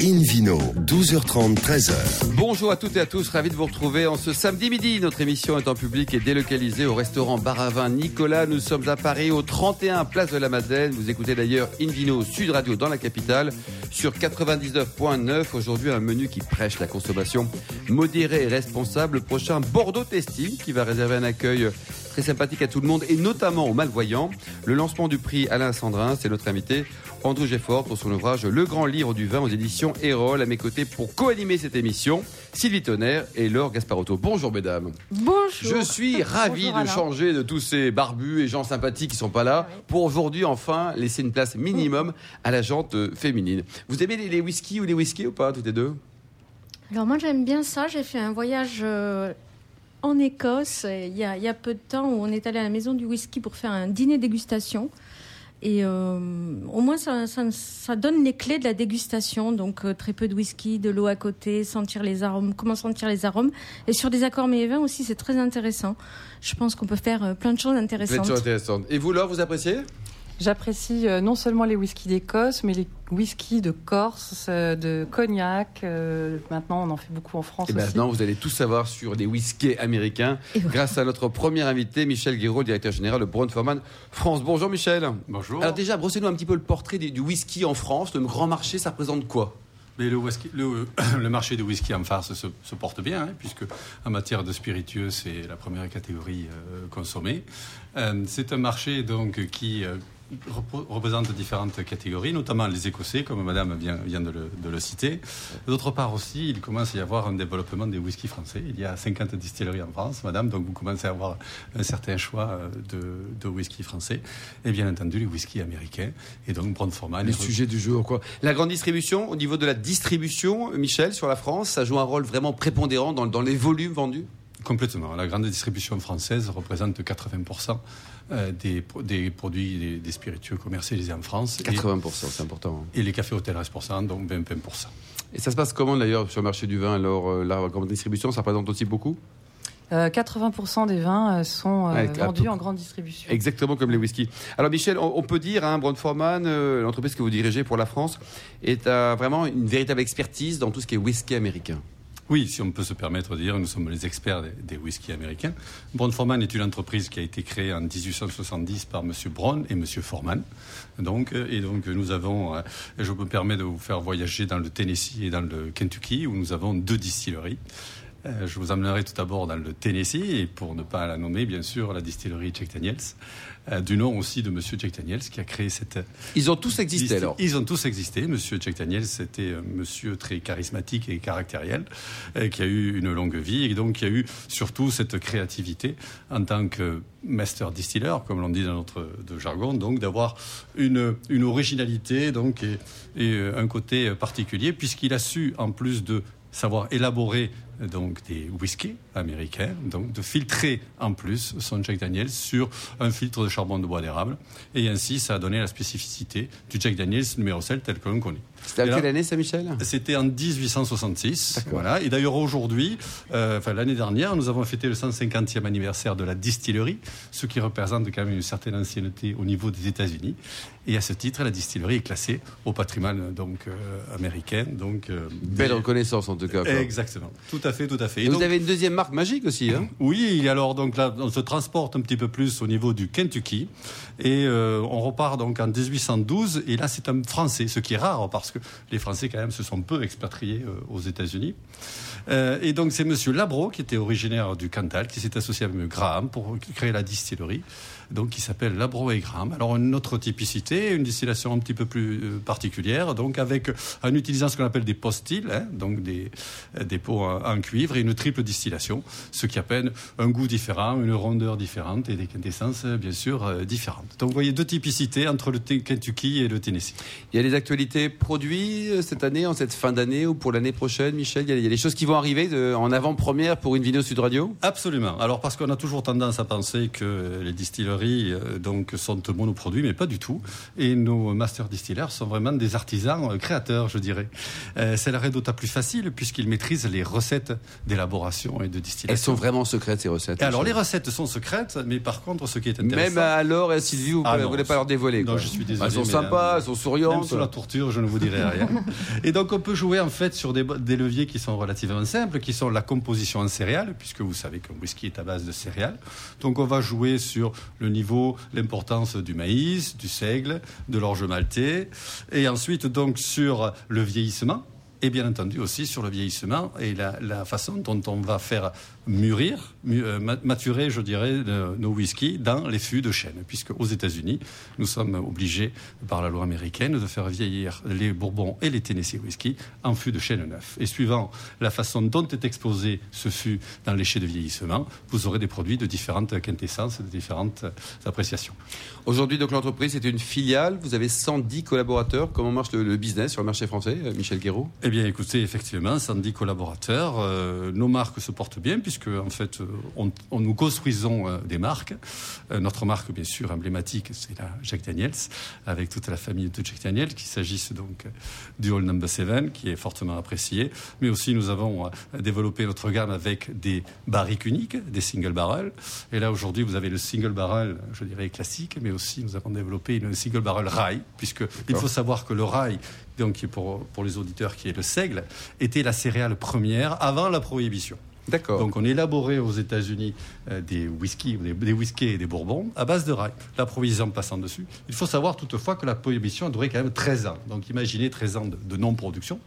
Invino, 12h30, 13h. Bonjour à toutes et à tous, ravi de vous retrouver en ce samedi midi. Notre émission est en public et délocalisée au restaurant Baravin Nicolas. Nous sommes à Paris au 31 Place de la Madeleine. Vous écoutez d'ailleurs Invino Sud Radio dans la capitale sur 99.9. Aujourd'hui, un menu qui prêche la consommation modérée et responsable. prochain Bordeaux Testing qui va réserver un accueil très sympathique à tout le monde et notamment aux malvoyants. Le lancement du prix Alain Sandrin, c'est notre invité Andrew Geffort pour son ouvrage Le Grand Livre du Vin aux éditions Erol. À mes côtés pour co-animer cette émission, Sylvie Tonnerre et Laure Gasparotto. Bonjour mesdames. Bonjour. Je suis ravi de changer de tous ces barbus et gens sympathiques qui sont pas là pour aujourd'hui enfin laisser une place minimum à la jante féminine. Vous aimez les, whisky ou les whisky ou pas toutes les deux? Alors moi j'aime bien ça. J'ai fait un voyage euh, en Écosse il y, a, il y, a, peu de temps où on est allé à la maison du whisky pour faire un dîner dégustation. Et euh, au moins, ça, ça, donne les clés de la dégustation. Donc, euh, très peu de whisky, de l'eau à côté, sentir les arômes, comment sentir les arômes. Et sur des accords mais vins aussi, c'est très intéressant. Je pense qu'on peut faire euh, plein de choses intéressantes. Plein de choses intéressantes. Et vous, Laure, vous appréciez? J'apprécie euh, non seulement les whiskies d'Écosse, mais les whiskies de Corse, euh, de Cognac. Euh, maintenant, on en fait beaucoup en France. Et ben, maintenant, vous allez tout savoir sur les whiskies américains grâce à notre premier invité, Michel Guiraud, directeur général de Brown Forman France. Bonjour Michel. Bonjour. Alors déjà, brossez-nous un petit peu le portrait du whisky en France. Le grand marché, ça représente quoi? Mais le, whisky, le, marché du whisky en farce se, porte bien, hein, puisque en matière de spiritueux, c'est la première catégorie consommée. c'est un marché donc qui représente différentes catégories, notamment les Écossais, comme Madame vient, vient de, le, citer. D'autre part aussi, il commence à y avoir un développement des whisky français. Il y a 50 distilleries en France, Madame, donc vous commencez à avoir un certain choix euh, de, de whisky français. Et bien entendu, les whisky américains. Et donc, Brown-Forman. Le sujet du jour, quoi. La grande distribution, au niveau de la distribution, Michel, sur la France, ça joue un rôle vraiment prépondérant dans, dans les volumes vendus? Complètement. La grande distribution française représente 80% euh, des, des, produits, des, spiritueux commercialisés en France. 80%, c'est important. Hein. Et les cafés hôtels restaurants, donc 20%. Et ça se passe comment d'ailleurs sur le marché du vin? Alors, euh, la grande distribution, ça représente aussi beaucoup? 80% euh, des vins sont vendus en grande distribution. Exactement comme les whiskies. Alors Michel, on, peut dire, hein, Forman, l'entreprise que vous dirigez pour la France, est vraiment une véritable expertise dans tout ce qui est whisky américain. Oui, si on peut se permettre de dire, nous sommes les experts des, whiskies américains. Brown Forman est une entreprise qui a été créée en 1870 par M. Brown et M. Forman. Donc, euh, et donc nous avons, euh, je me permets de vous faire voyager dans le Tennessee et dans le Kentucky, où nous avons deux distilleries. Euh, je vous emmènerai tout d'abord dans le Tennessee, et pour ne pas la nommer, bien sûr, la distillerie Jack Daniels, euh, du nom aussi de Monsieur Jack Daniels, qui a créé cette. Ils ont tous existé alors Ils ont tous existé. Monsieur Jack Daniels, c'était un monsieur très charismatique et caractériel, euh, qui a eu une longue vie, et donc qui a eu surtout cette créativité en tant que master distiller, comme l'on dit dans notre jargon, donc d'avoir une, une originalité donc, et, et un côté particulier, puisqu'il a su, en plus de savoir élaborer donc des whiskies américains, donc de filtrer en plus son Jack Daniels sur un filtre de charbon de bois d'érable. Et ainsi, ça a donné la spécificité du Jack Daniels numéro 7 tel que l'on connaît. C'était à quelle année, ça, Michel? C'était en 1866. Voilà. Et d'ailleurs, aujourd'hui, euh, enfin, l'année dernière, nous avons fêté le 150e anniversaire de la distillerie, ce qui représente quand même une certaine ancienneté au niveau des États-Unis. Et à ce titre, la distillerie est classée au patrimoine donc, euh, américain. Donc, euh, Belle reconnaissance, en tout cas. Exactement. Tout à fait, tout à fait. Et, vous avez une deuxième marque magique aussi, hein Oui, alors donc là, on se transporte un petit peu plus au niveau du Kentucky. Et on repart donc en 1812. Et là, c'est un Français, ce qui est rare parce que les Français, quand même, se sont peu expatriés euh, aux États-Unis. Euh, et donc, c'est M. Labro, qui était originaire du Cantal, qui s'est associé avec M. Graham pour créer la distillerie donc qui s'appelle Graham. Alors une autre typicité, une distillation un petit peu plus euh, particulière, donc avec en utilisant ce qu'on appelle des postils, hein, donc des, des pots en, cuivre et une triple distillation, ce qui appelle un goût différent, une rondeur différente et des quintessences bien sûr euh, différentes. Donc vous voyez deux typicités entre le Kentucky et le Tennessee. Il y a des actualités produits euh, cette année, en cette fin d'année ou pour l'année prochaine, Michel? Il y, a, des choses qui vont arriver en avant-première pour une vidéo Sud Radio? Absolument. Alors parce qu'on a toujours tendance à penser que les distilleries euh, donc, sont monoproduits, mais pas du tout. Et nos master distillers sont vraiment des artisans euh, créateurs, je dirais. Euh, c'est la d'autant plus facile puisqu'ils maîtrisent les recettes d'élaboration et de distillation. Elles sont vraiment secrètes, ces recettes Alors, les recettes sont secrètes, mais par contre, ce qui est intéressant... Même alors, Sylvie, vous ne ah voulez pas leur dévoiler. Non, je suis désolé. Elles sont sympas, elles sont souriantes. Même sous la torture, je ne vous dirai rien. Et donc on peut jouer en fait sur des, des, leviers qui sont relativement simples, qui sont la composition en céréales, puisque vous savez qu'un whisky est à base de céréales. Donc on va jouer sur le niveau, l'importance du maïs, du seigle, de l'orge maltais, et ensuite donc sur le vieillissement et bien entendu aussi sur le vieillissement et la, façon dont on va faire mûrir, euh, maturer, je dirais, nos whiskies dans les fûts de chêne, puisque aux États-Unis, nous sommes obligés, par la loi américaine, de faire vieillir les Bourbons et les Tennessee whisky en fûts de chêne neuf. Et suivant la façon dont est exposé ce fût dans les chais de vieillissement, vous aurez des produits de différentes quintessences, de différentes appréciations. Aujourd'hui, donc l'entreprise est une filiale. Vous avez 110 collaborateurs. Comment marche le, business sur le marché français, euh, Michel Guéraud? Eh bien, écoutez, effectivement, 110 collaborateurs. Euh, nos marques se portent bien, puisque que en fait, on, nous construisons euh, des marques. Euh, notre marque, bien sûr, emblématique, c'est la Jack Daniels, avec toute la famille de Jack Daniels, qu'il s'agisse donc du All Number 7, qui est fortement apprécié, mais aussi nous avons euh, développé notre gamme avec des barriques uniques, des single barrel. Et là, aujourd'hui, vous avez le single barrel, je dirais classique, mais aussi nous avons développé une single barrel rail, puisque il faut savoir que le rail, donc pour, pour les auditeurs qui est le seigle, était la céréale première avant la prohibition. Donc on élaborait aux États-Unis euh, des whisky, whiskies et des bourbons à base de rail, l'approvisionnement passant dessus. Il faut savoir toutefois que la prohibition a duré quand même 13 ans. Donc imaginez 13 ans de, non-production.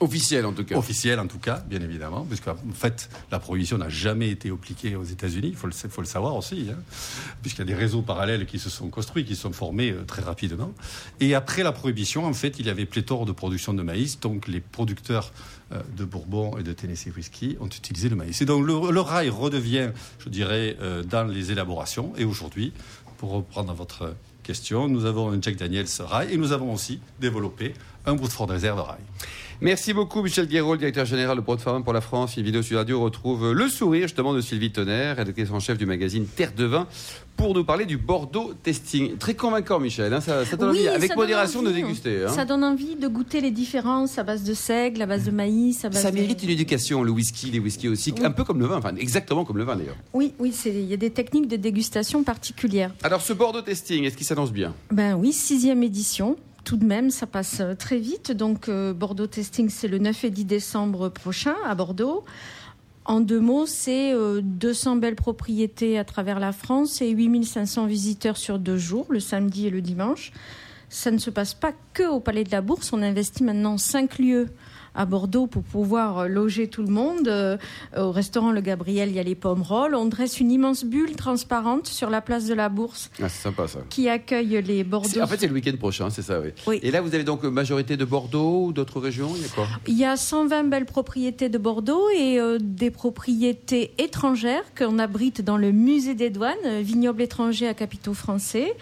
Officielle en tout cas. Officielle en tout cas, bien évidemment, puisque en fait la prohibition n'a jamais été appliquée aux États-Unis, il faut le, faut le, savoir aussi, hein, puisqu'il y a des réseaux parallèles qui se sont construits, qui se sont formés euh, très rapidement. Et après la prohibition, en fait, il y avait pléthore de production de maïs, donc les producteurs euh, de Bourbon et de Tennessee Whiskey ont utilisé le maïs. Et donc le, rail redevient, je dirais, euh, dans les élaborations. Et aujourd'hui, pour reprendre votre question, nous avons un Jack Daniels rail et nous avons aussi développé un Woodford Reserve rail. Merci beaucoup, Michel Guéraud, directeur général de Broad Farm pour la France. Une vidéo sur Radio retrouve le sourire, justement, de Sylvie Tonnerre, rédactrice en chef du magazine Terre de Vin, pour nous parler du Bordeaux testing. Très convaincant, Michel. Hein, ça, donne envie, avec modération, de déguster. Hein. Ça donne envie de goûter les différences à base de seigle, à base de maïs. À base ça mérite une éducation, le whisky, les whisky aussi, un peu comme le vin, enfin exactement comme le vin d'ailleurs. Oui, oui, il y a des techniques de dégustation particulières. Alors, ce Bordeaux testing, est-ce qu'il s'annonce bien? Ben oui, sixième édition tout de même, ça passe euh, très vite. Donc, euh, Bordeaux Testing, c'est le 9 et 10 décembre prochain à Bordeaux. En deux mots, c'est 200 euh, belles propriétés à travers la France et 8500 visiteurs sur deux jours, le samedi et le dimanche. Ça ne se passe pas que au Palais de la Bourse. On investit maintenant cinq lieux à Bordeaux pour pouvoir euh, loger tout le monde. Euh, au restaurant Le Gabriel, il y a les pommes rolls. On dresse une immense bulle transparente sur la place de la Bourse. Ah, c'est sympa ça. Qui accueille les Bordeaux. En fait, c'est le week-end prochain, c'est ça, oui. Et là, vous avez donc majorité de Bordeaux ou d'autres régions Il y a quoi? Il y a 120 belles propriétés de Bordeaux et euh, des propriétés étrangères qu'on abrite dans le musée des douanes, vignobles étrangers à capitaux français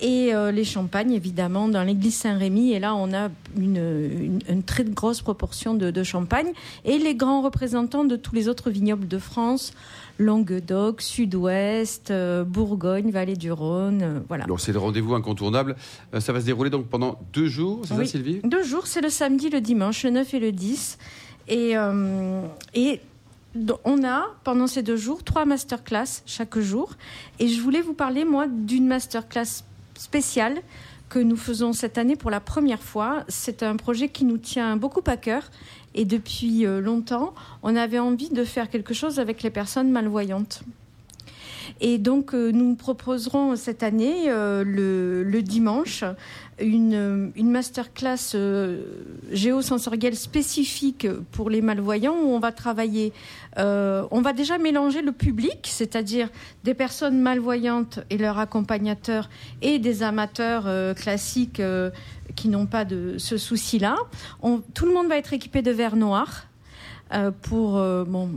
et les champagnes évidemment dans l'église Saint-Rémy et là on a une, une très grosse proportion de, champagne et les grands représentants de tous les autres vignobles de France, Languedoc, Sud-Ouest, euh, Bourgogne, Vallée du Rhône, euh, voilà. Alors c'est le rendez-vous incontournable. Euh, ça va se dérouler donc pendant deux jours, c'est ça Sylvie? Deux jours, c'est le samedi, le dimanche, le 9 et le 10. Et, et on a, pendant ces deux jours, trois masterclass chaque jour. Et je voulais vous parler, moi, d'une masterclass spéciale que nous faisons cette année pour la première fois. C'est un projet qui nous tient beaucoup à cœur et depuis euh, longtemps, on avait envie de faire quelque chose avec les personnes malvoyantes. Et donc, euh, nous proposerons cette année, euh, le, dimanche, une, une masterclass euh, géosensorielle spécifique pour les malvoyants où on va travailler, on va déjà mélanger le public, c'est-à-dire des personnes malvoyantes et leurs accompagnateurs et des amateurs classiques qui n'ont pas de ce souci-là. Tout le monde va être équipé de verre noir pour bon,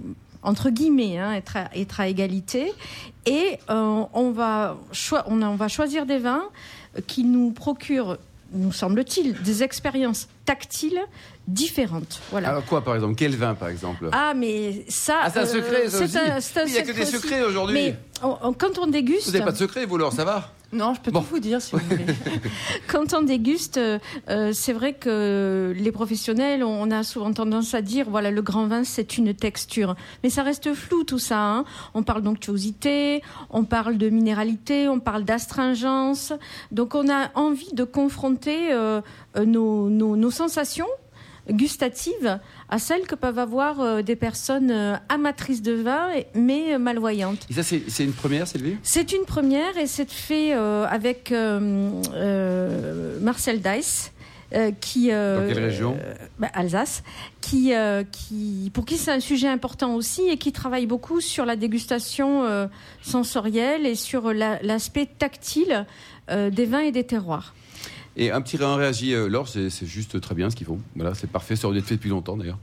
entre guillemets, hein, être, à, être, à, égalité. Et euh, on, va on, va choisir des vins qui nous procurent, nous semble-t-il, des expériences tactiles différentes. Voilà. Alors quoi, par exemple? Quel vin, par exemple? Ah, mais ça... Ah, c'est un secret, ça c'est un, Il n'y a que des secrets aujourd'hui. Mais quand on déguste... Vous n'avez pas de secret, vous, alors, ça va? Non, je peux tout vous dire si vous voulez. Quand on déguste, euh, euh, c'est vrai que les professionnels, on a souvent tendance à dire, voilà, le grand vin, c'est une texture. Mais ça reste flou tout ça. Hein. On parle d'onctuosité, on parle de minéralité, on parle d'astringence. Donc on a envie de confronter euh, nos, nos sensations gustatives à celles que peuvent avoir euh, des personnes euh, amatrices de vin, mais euh, malvoyantes. Et ça, c'est une première, Sylvie? C'est une première et c'est fait avec Marcel Dice. qui dans quelle région? bah, Alsace, qui, qui pour qui c'est un sujet important aussi et qui travaille beaucoup sur la dégustation sensorielle et sur l'aspect tactile des vins et des terroirs. Et un petit réagi, euh, Laure, c'est juste très bien ce qu'ils font. Voilà, c'est parfait, ça aurait dû être fait depuis longtemps d'ailleurs.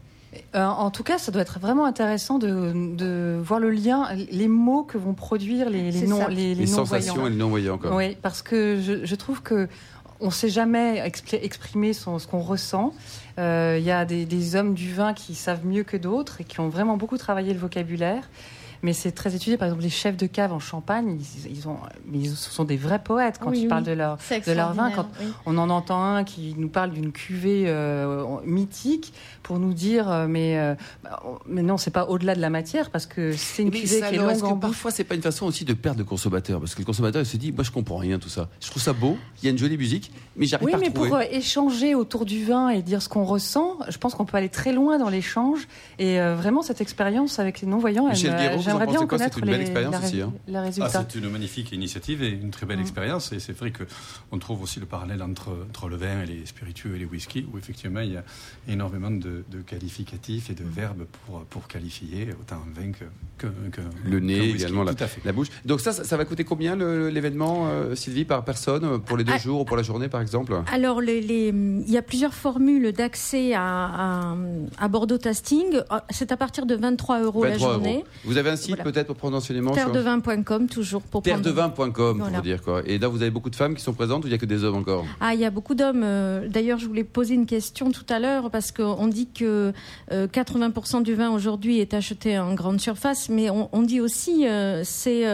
Euh, en tout cas, ça doit être vraiment intéressant de, voir le lien, les mots que vont produire les, les non les, les, sensations et les non-voyants. Oui, parce que je, trouve que on ne sait jamais exprimer ce qu'on ressent. Il euh, y a des, des, hommes du vin qui savent mieux que d'autres et qui ont vraiment beaucoup travaillé le vocabulaire mais c'est très étudié. Par exemple, les chefs de cave en Champagne, ils, ont, ils sont des vrais poètes quand ils parlent de leur, de leur vin. Quand on en entend un qui nous parle d'une cuvée euh, mythique pour nous dire, euh, mais, euh, mais non, c'est pas au-delà de la matière parce que c'est une cuvée qui est longue en Parfois, c'est pas une façon aussi de perdre le consommateur parce que le consommateur il se dit, moi je comprends rien tout ça. Je trouve ça beau, il y a une jolie musique, mais j'arrive oui, pas à Oui, mais pour échanger autour du vin et dire ce qu'on ressent, je pense qu'on peut aller très loin dans l'échange et vraiment cette expérience avec les non-voyants, elle, J'aimerais bien connaître C'est une belle expérience aussi. Hein. Ah, c'est une magnifique initiative et une très belle mm. expérience. Et c'est vrai qu'on trouve aussi le parallèle entre, entre, le vin et les spiritueux et les whisky, où effectivement il y a énormément de, qualificatifs et de verbes pour, pour qualifier autant un vin que, que, le nez, également la, la, bouche. Donc ça, ça va coûter combien l'événement, euh, Sylvie, par personne, pour les deux ah, jours ou pour la journée, par exemple? Alors, les, il y a plusieurs formules d'accès à, à, Bordeaux Tasting. C'est à partir de 23 euros la journée. Vous avez un site peut-être pour prendre enseignement Terre-de-vin.com, toujours pour Terre-de-vin.com, pour vous dire quoi. Et là, vous avez beaucoup de femmes qui sont présentes ou il n'y a que des hommes encore? Ah, il y a beaucoup d'hommes. Euh, d'ailleurs, je voulais poser une question tout à l'heure parce qu'on dit que 80% euh, du vin aujourd'hui est acheté en grande surface, mais on, dit aussi euh, c'est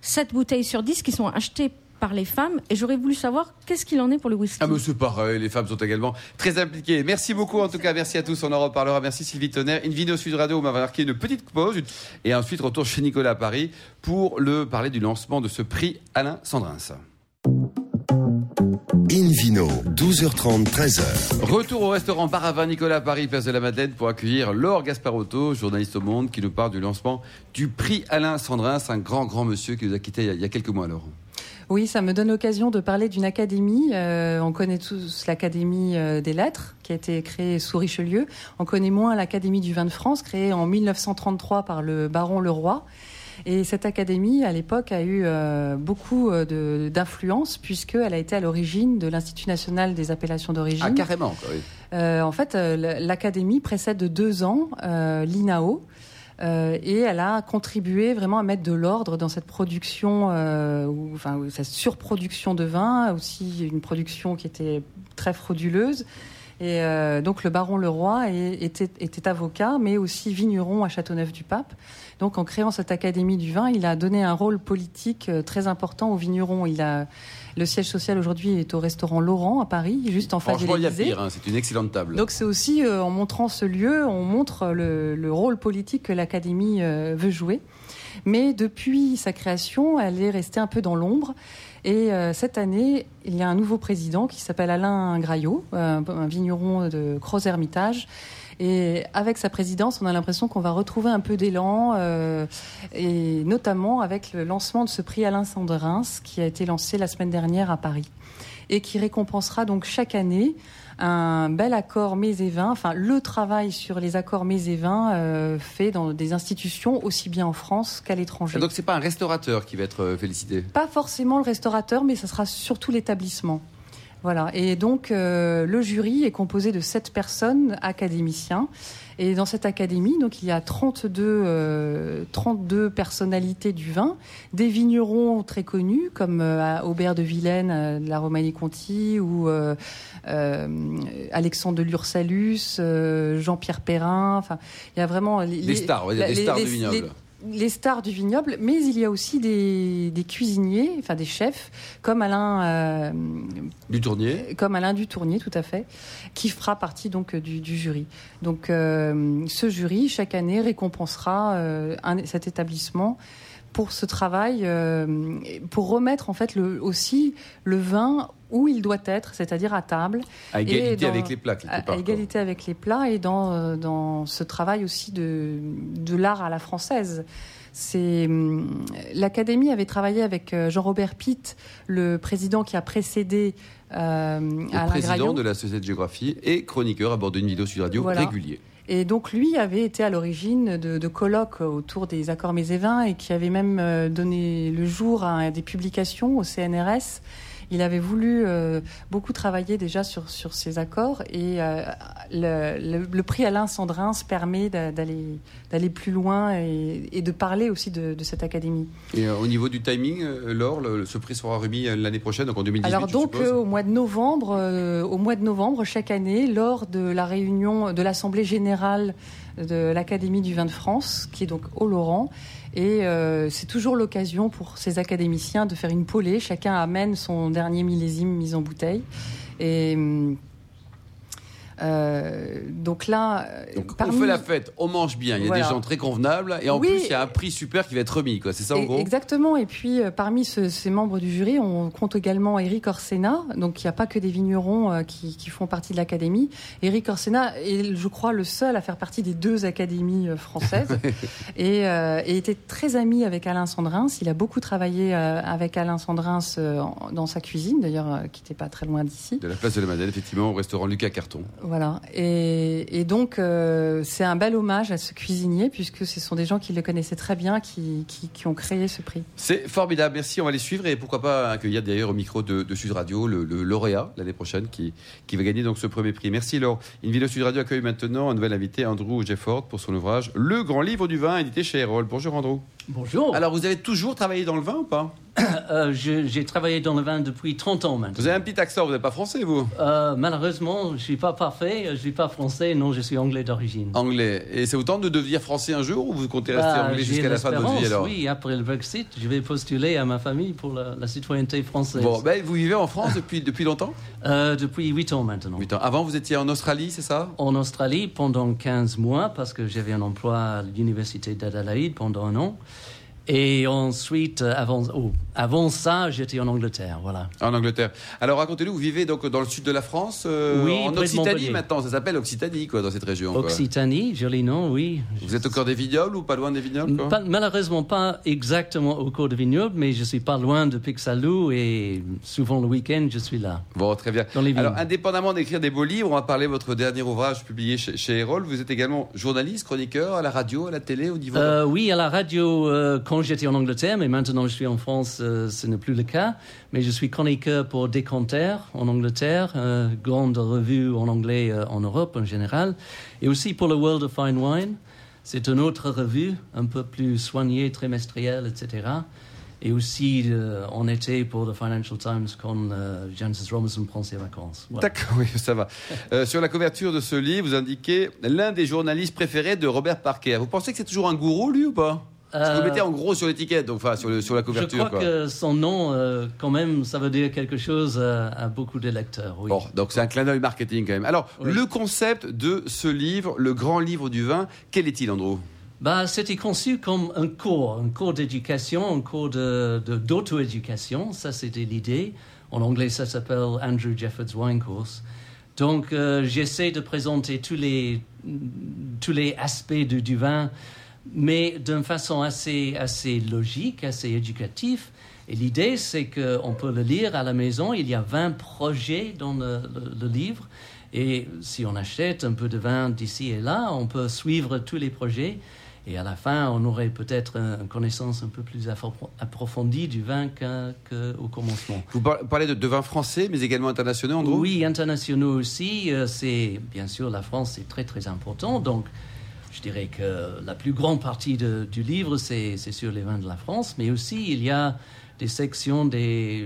7 bouteilles sur 10 qui sont achetées par les femmes. Et j'aurais voulu savoir qu'est-ce qu'il en est pour le whisky. Ah, mais c'est pareil, les femmes sont également très impliquées. Merci beaucoup, en tout cas, merci à tous. On en reparlera. Merci Sylvie Tonnerre. Une vidéo Sud Radio, on m'a marqué une petite pause. Et ensuite, retour chez Nicolas à Paris pour le parler du lancement de ce prix Alain Sandrins. Invino, 12h30, 13h. Retour au restaurant Baravin Nicolas Paris, place de la Madeleine, pour accueillir Laure Gasparotto, journaliste au Monde, qui nous parle du lancement du prix Alain Sandrins, un grand, grand monsieur qui nous a quittés il y a quelques mois, Laure. Oui, ça me donne l'occasion de parler d'une académie. Euh, on connaît tous l'Académie euh, des lettres, qui a été créée sous Richelieu. On connaît moins l'Académie du vin de France, créée en 1933 par le baron Leroy. Et cette académie, à l'époque, a eu euh, beaucoup d'influence puisqu'elle a été à l'origine de l'Institut national des appellations d'origine. Ah, carrément. Oui. en fait, l'académie précède de deux ans l'INAO, euh, et elle a contribué vraiment à mettre de l'ordre dans cette production, euh, ou, enfin cette surproduction de vin, aussi une production qui était très frauduleuse. Et euh, donc le baron Leroy était, était, avocat, mais aussi vigneron à Châteauneuf-du-Pape. Donc en créant cette académie du vin, il a donné un rôle politique très important aux vignerons. Il a le siège social aujourd'hui est au restaurant Laurent à Paris, juste en face de l'Élysée. Hein, c'est une excellente table. Donc c'est aussi euh, en montrant ce lieu, on montre le, rôle politique que l'Académie euh, veut jouer. Mais depuis sa création, elle est restée un peu dans l'ombre. Et euh, cette année, il y a un nouveau président qui s'appelle Alain Graillot, un, vigneron de Croz-Hermitage, et avec sa présidence, on a l'impression qu'on va retrouver un peu d'élan, euh, et notamment avec le lancement de ce prix Alain Sandrins, qui a été lancé la semaine dernière à Paris, et qui récompensera donc chaque année un bel accord mets et vins, enfin le travail sur les accords mets et vins euh, fait dans des institutions aussi bien en France qu'à l'étranger. Donc c'est pas un restaurateur qui va être euh, félicité? Pas forcément le restaurateur, mais ce sera surtout l'établissement. Voilà. Et donc, euh, le jury est composé de sept personnes académiciens. Et dans cette académie, donc, il y a 32, 32 euh, personnalités du vin, des vignerons très connus comme euh, Aubert de Vilaine de la Romanée-Conti ou Alexandre de Lursalus, Jean-Pierre Perrin. Enfin, il y a vraiment les, stars, des stars du vignoble les stars du vignoble, mais il y a aussi des, cuisiniers, enfin des chefs, comme Alain euh, Dutournier, comme Alain Dutournier, tout à fait, qui fera partie donc du, jury. Donc euh, ce jury chaque année récompensera euh, cet établissement pour ce travail, pour remettre en fait le, aussi le vin où il doit être, c'est-à-dire à table. À égalité avec les plats, À, égalité avec les plats et dans, euh, dans ce travail aussi de, de l'art à la française. C'est hum, l'académie avait travaillé avec euh, Jean-Robert Pitt, le président qui a précédé euh, le président de la Société de géographie et chroniqueur à bord d'une vidéo sur radio régulier. Et donc lui avait été à l'origine de, colloques autour des accords mésévins et qui avait même euh, donné le jour à des publications au CNRS il avait voulu euh, beaucoup travailler déjà sur, sur ces accords et euh, le, prix Alain Sandrins permet d'aller d'aller plus loin et, de parler aussi de, cette académie. Et euh, au niveau du timing, Laure, ce prix sera remis l'année prochaine, donc en 2018. Alors donc au mois de novembre, au mois de novembre chaque année, lors de la réunion de l'assemblée générale de l'Académie du vin de France, qui est donc au Laurent. Et euh, c'est toujours l'occasion pour ces académiciens de faire une polée. Chacun amène son dernier millésime mis en bouteille. Et hum, euh, donc là, on fait la fête, on mange bien, il y a des gens très convenables et en plus il y a un prix super qui va être remis, quoi. C'est ça en gros? Exactement. Et puis euh, parmi ces membres du jury, on compte également Eric Orsena. Donc il n'y a pas que des vignerons euh, qui, font partie de l'académie. Eric Orsena est, je crois, le seul à faire partie des deux académies françaises et, était très ami avec Alain Sandrins. Il a beaucoup travaillé avec Alain Sandrins dans sa cuisine, d'ailleurs, qui n'était pas très loin d'ici. De la place de la Madeleine, effectivement, au restaurant Lucas Carton. Voilà. Et, donc, euh, c'est un bel hommage à ce cuisinier, puisque ce sont des gens qui le connaissaient très bien, qui, ont créé ce prix. C'est formidable. Merci. On va les suivre et pourquoi pas accueillir d'ailleurs au micro de, Sud Radio le, lauréat l'année prochaine qui, qui va gagner donc ce premier prix. Merci Laure. Une vidéo Sud Radio accueille maintenant un nouvel invité, Andrew Jefford, pour son ouvrage Le Grand Livre du Vin, édité chez Erol. Bonjour Andrew. Bonjour. Alors, vous avez toujours travaillé dans le vin ou pas euh, J'ai travaillé dans le vin depuis 30 ans maintenant. Vous avez un petit accent, vous n'êtes pas français, vous? Euh, Malheureusement, je ne suis pas parfait, je ne suis pas français, non, je suis anglais d'origine. Anglais. Et c'est autant de devenir français un jour ou vous comptez rester bah, anglais jusqu'à la fin de votre vie alors? Oui, après le Brexit, je vais postuler à ma famille pour la, citoyenneté française. Bon, ben, vous vivez en France depuis, depuis longtemps? Euh, Depuis 8 ans maintenant. 8 ans. Avant, vous étiez en Australie, c'est ça? En Australie pendant 15 mois parce que j'avais un emploi à l'université d'Adelaide pendant un an. Et ensuite, euh, avant, oh, avant ça, j'étais en Angleterre, voilà. En Angleterre. Alors racontez-nous, vous vivez donc dans le sud de la France, euh, oui, en Occitanie maintenant, ça s'appelle Occitanie quoi, dans cette région. Occitanie, joli nom, oui. Vous êtes au cœur des vignobles ou pas loin des vignobles Malheureusement pas exactement au cœur des vignobles, mais je suis pas loin de Pixalou et souvent le week-end je suis là. Bon, très bien. Alors indépendamment d'écrire des beaux livres, on va parler de votre dernier ouvrage publié chez, chez Erol. Vous êtes également journaliste, chroniqueur à la radio, à la télé, au niveau. Euh, oui, à la radio quand j'étais en Angleterre, mais maintenant je suis en France, euh, ce n'est plus le cas. Mais je suis chroniqueur pour Decanter en Angleterre, euh, grande revue en anglais euh, en Europe en général, et aussi pour le World of Fine Wine. C'est une autre revue, un peu plus soignée, trimestrielle, etc. Et aussi en été pour The Financial Times quand Jancis Robinson prend ses vacances. D'accord, oui, ça va. sur la couverture de ce livre, vous indiquez l'un des journalistes préférés de Robert Parker. Vous pensez que c'est toujours un gourou, lui, ou pas? Euh, vous mettez en gros sur l'étiquette, donc enfin sur, sur la couverture. Je crois que son nom, euh, quand même, ça veut dire quelque chose à, beaucoup de lecteurs. Oui. Bon, donc c'est un clin d'œil marketing quand même. Alors, le concept de ce livre, le grand livre du vin, quel est-il, Andrew? Bah, C'était conçu comme un cours, un cours d'éducation, un cours d'auto-éducation. De, ça, c'était l'idée. En anglais, ça s'appelle Andrew Jeffords Wine Course. Donc, euh, j'essaie de présenter tous les, tous les aspects du, du vin mais d'une façon assez, assez logique, assez éducative. Et l'idée, c'est qu'on peut le lire à la maison. Il y a 20 projets dans le, livre. Et si on achète un peu de vin d'ici et là, on peut suivre tous les projets. Et à la fin, on aurait peut-être une connaissance un peu plus approfondie du vin qu'au commencement. Vous parlez de, de vins français, mais également internationaux, Andrew? Oui, internationaux aussi. Euh, c'est bien sûr la France, c'est très très important. Donc je dirais que la plus grande partie du livre, c'est sur les vins de la France, mais aussi il y a des sections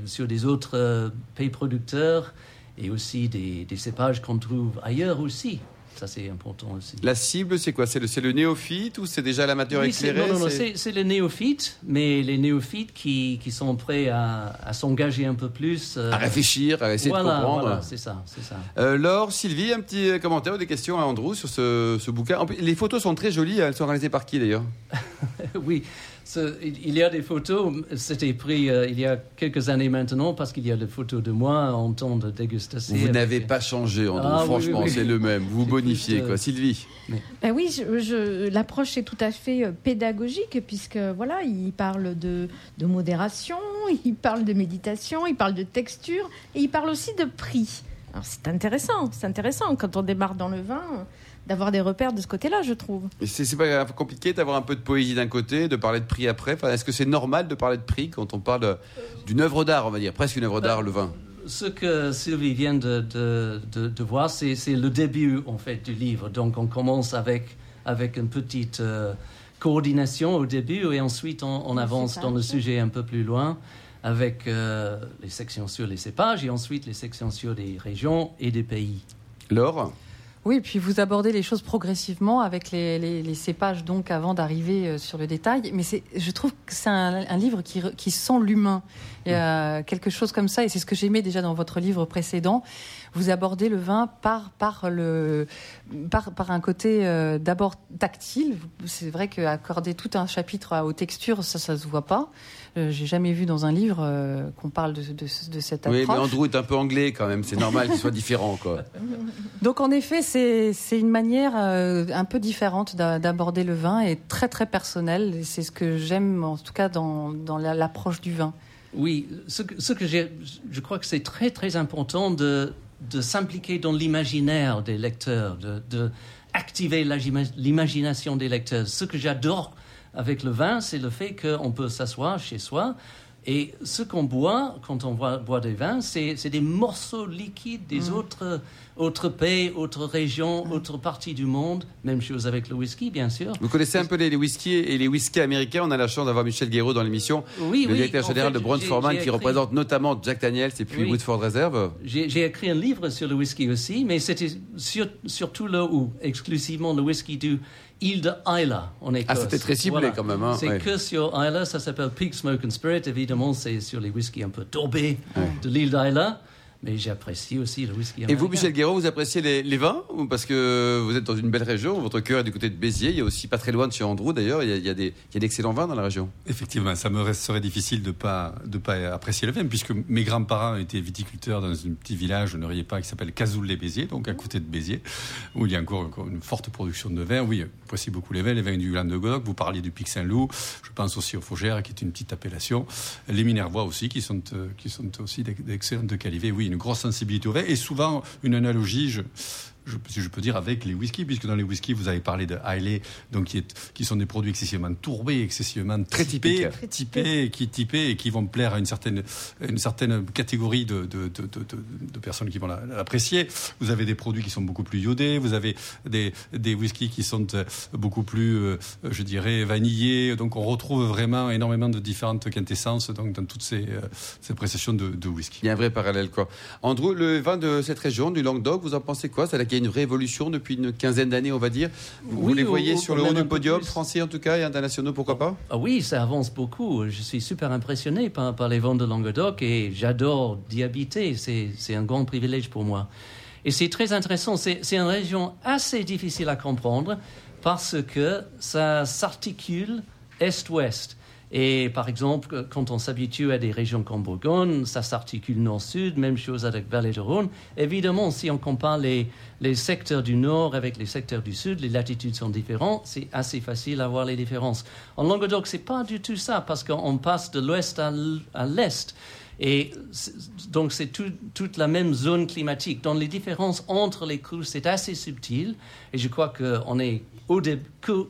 sur des autres euh, pays producteurs et aussi des, cépages qu'on trouve ailleurs aussi. Ça, c'est important aussi. La cible, c'est quoi? C'est le, le, néophyte ou c'est déjà l'amateur oui, éclairé Non, non, non c'est le néophyte, mais les néophytes qui, qui sont prêts à, à s'engager un peu plus. Euh, à réfléchir, à essayer voilà, de comprendre. Voilà, c'est ça. ça. Euh, Laure, Sylvie, un petit commentaire ou des questions à Andrew sur ce, ce bouquin? Les photos sont très jolies, elles sont réalisées par qui d'ailleurs? Oui, il y a des photos, c'était pris euh, il y a quelques années maintenant, parce qu'il y a des photos de moi en temps de dégustation. Vous n'avez pas changé, Andrew, ah, franchement, oui, oui, c'est le même. Vous bonifiez, quoi. Sylvie ben Oui, je, l'approche est tout à fait euh, pédagogique, puisque voilà, il parle de, de modération, il parle de méditation, il parle de texture, et il parle aussi de prix. Alors c'est intéressant, c'est intéressant quand on démarre dans le vin d'avoir des repères de ce côté-là, je trouve. C'est pas compliqué d'avoir un peu de poésie d'un côté, de parler de prix après enfin, Est-ce que c'est normal de parler de prix quand on parle d'une œuvre d'art, on va dire, presque une œuvre d'art, le vin? Ce que Sylvie vient de, de, de, voir, c'est le début en fait du livre. Donc on commence avec, avec une petite euh, coordination au début et ensuite on, on avance dans le sujet un peu plus loin avec euh, les sections sur les cépages et ensuite les sections sur les régions et des pays. Laure? Oui, puis vous abordez les choses progressivement avec les, cépages, donc avant d'arriver euh, sur le détail. Mais je trouve que c'est un, livre qui, qui sent l'humain. Il y a quelque chose comme ça, et c'est ce que j'aimais déjà dans votre livre précédent. Vous abordez le vin par, par, le, par, par un côté euh, d'abord tactile. C'est vrai qu'accorder tout un chapitre aux textures, ça, ça se voit pas. Euh, j'ai jamais vu dans un livre euh, qu'on parle de, de, de, cette approche. Oui, mais Andrew est un peu anglais quand même. C'est normal qu'il soit différent, quoi. Donc en effet, c'est une manière euh, un peu différente d'aborder le vin et très très personnelle. C'est ce que j'aime en tout cas dans, dans l'approche du vin. Oui, ce que, ce que je crois que c'est très très important de, de s'impliquer dans l'imaginaire des lecteurs, de, de activer l'imagination des lecteurs. Ce que j'adore avec le vin, c'est le fait qu'on peut s'asseoir chez soi. Et ce qu'on boit quand on boit, des vins, c'est des morceaux liquides des mm. autres, autres pays, autres régions, mm. autres parties du monde. Même chose avec le whisky, bien sûr. Vous connaissez un peu les, whiskies et les whiskies américains. On a la chance d'avoir Michel Guéraud dans l'émission. Oui, le directeur général de Brown Forman qui représente notamment Jack Daniels et puis Woodford Reserve. J'ai écrit un livre sur le whisky aussi, mais c'était surtout là où exclusivement le whisky du île de Isla en Écosse. Ah, c'était très ciblé quand même. Hein, c'est que sur Isla, ça s'appelle Peak Smoke and Spirit. Évidemment, c'est sur les whiskies un peu tourbés de l'île d'Isla mais j'apprécie aussi le whisky. Et vous, Michel Guéraud, vous appréciez les, vins Parce que vous êtes dans une belle région, votre cœur est du côté de Béziers, il y a aussi pas très loin de chez Andrew d'ailleurs, il, y a, des, d'excellents vins dans la région. Effectivement, ça me serait difficile de ne pas, de pas apprécier le vin, puisque mes grands-parents étaient viticulteurs dans un petit village, je ne riais pas, qui s'appelle Cazoul-les-Béziers, donc à côté de Béziers, où il y a encore, une forte production de vin. Oui, j'apprécie beaucoup les vins, les vins du Languedoc, vous parliez du Pic Saint-Loup, je pense aussi au Faugère, qui est une petite appellation, les Minervois aussi, qui sont, euh, qui sont aussi d'excellentes qualités. Oui, une grosse sensibilité et souvent une analogie, je, si je peux dire, avec les whiskies, puisque dans les whiskies, vous avez parlé de Hailey, donc qui, est, qui sont des produits excessivement tourbés, excessivement très typés, typés, qui typés et qui vont plaire à une certaine, une certaine catégorie de, de, de, de personnes qui vont l'apprécier. Vous avez des produits qui sont beaucoup plus iodés, vous avez des, des whiskies qui sont euh, beaucoup plus, euh, je dirais, vanillés. Donc on retrouve vraiment énormément de différentes quintessences donc, dans toutes ces, euh, ces appréciations de, whisky. Il y a un vrai parallèle, quoi. Andrew, le vin de cette région, du Languedoc, vous en pensez quoi? C'est y a une révolution depuis une quinzaine d'années, on va dire. Vous les voyez sur le haut du podium, français en tout cas, et internationaux, pourquoi pas? Ah Oui, ça avance beaucoup. Je suis super impressionné par, par les ventes de Languedoc et j'adore d'y habiter. C'est un grand privilège pour moi. Et c'est très intéressant. C'est une région assez difficile à comprendre parce que ça s'articule est-ouest. Et par exemple, quand on s'habitue à des régions comme Bourgogne, ça s'articule nord-sud, même chose avec Vallée de Rhône. Évidemment, si on compare les, les secteurs du nord avec les secteurs du sud, les latitudes sont différentes, c'est assez facile à voir les différences. En Languedoc, c'est pas du tout ça, parce qu'on passe de l'ouest à l'est. Et donc, c'est toute la même zone climatique. Donc, les différences entre les crus, c'est assez subtil. Et je crois qu'on est au,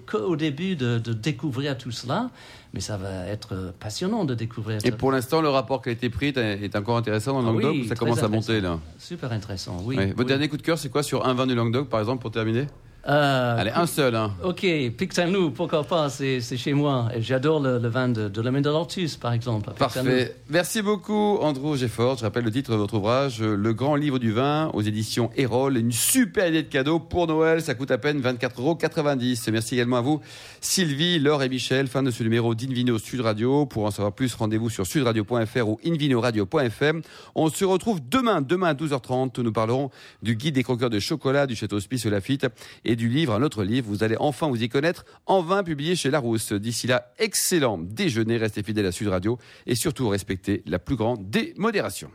qu'au début de, découvrir tout cela. Mais ça va être passionnant de découvrir. Et pour l'instant, le rapport qui a été pris est encore intéressant dans le ah Languedoc Ça commence à monter là? Super intéressant, oui. Votre dernier coup de cœur, c'est quoi sur un vin du Languedoc, par exemple, pour terminer? Euh, Allez, un seul. Hein. Ok, Pictin-nous, pourquoi pas, c'est c'est chez moi. Et J'adore le, le vin de, de la main de l'Ortus, par exemple. Parfait. Merci beaucoup, Andrew Gefford. Je rappelle le titre de votre ouvrage, Le grand livre du vin, aux éditions Erol. Une super idée de cadeau pour Noël. Ça coûte à peine 24,90 euros. Merci également à vous, Sylvie, Laure et Michel. Fin de ce numéro d'Invino Sud Radio. Pour en savoir plus, rendez-vous sur sudradio.fr ou invinoradio.fm. On se retrouve demain, demain à 12h30. Nous parlerons du guide des croqueurs de chocolat du château Spice Lafitte et du livre, un autre livre. Vous allez enfin vous y connaître en vin publié chez Larousse. D'ici là, excellent déjeuner. Restez fidèles à Sud Radio et surtout respectez la plus grande des modérations.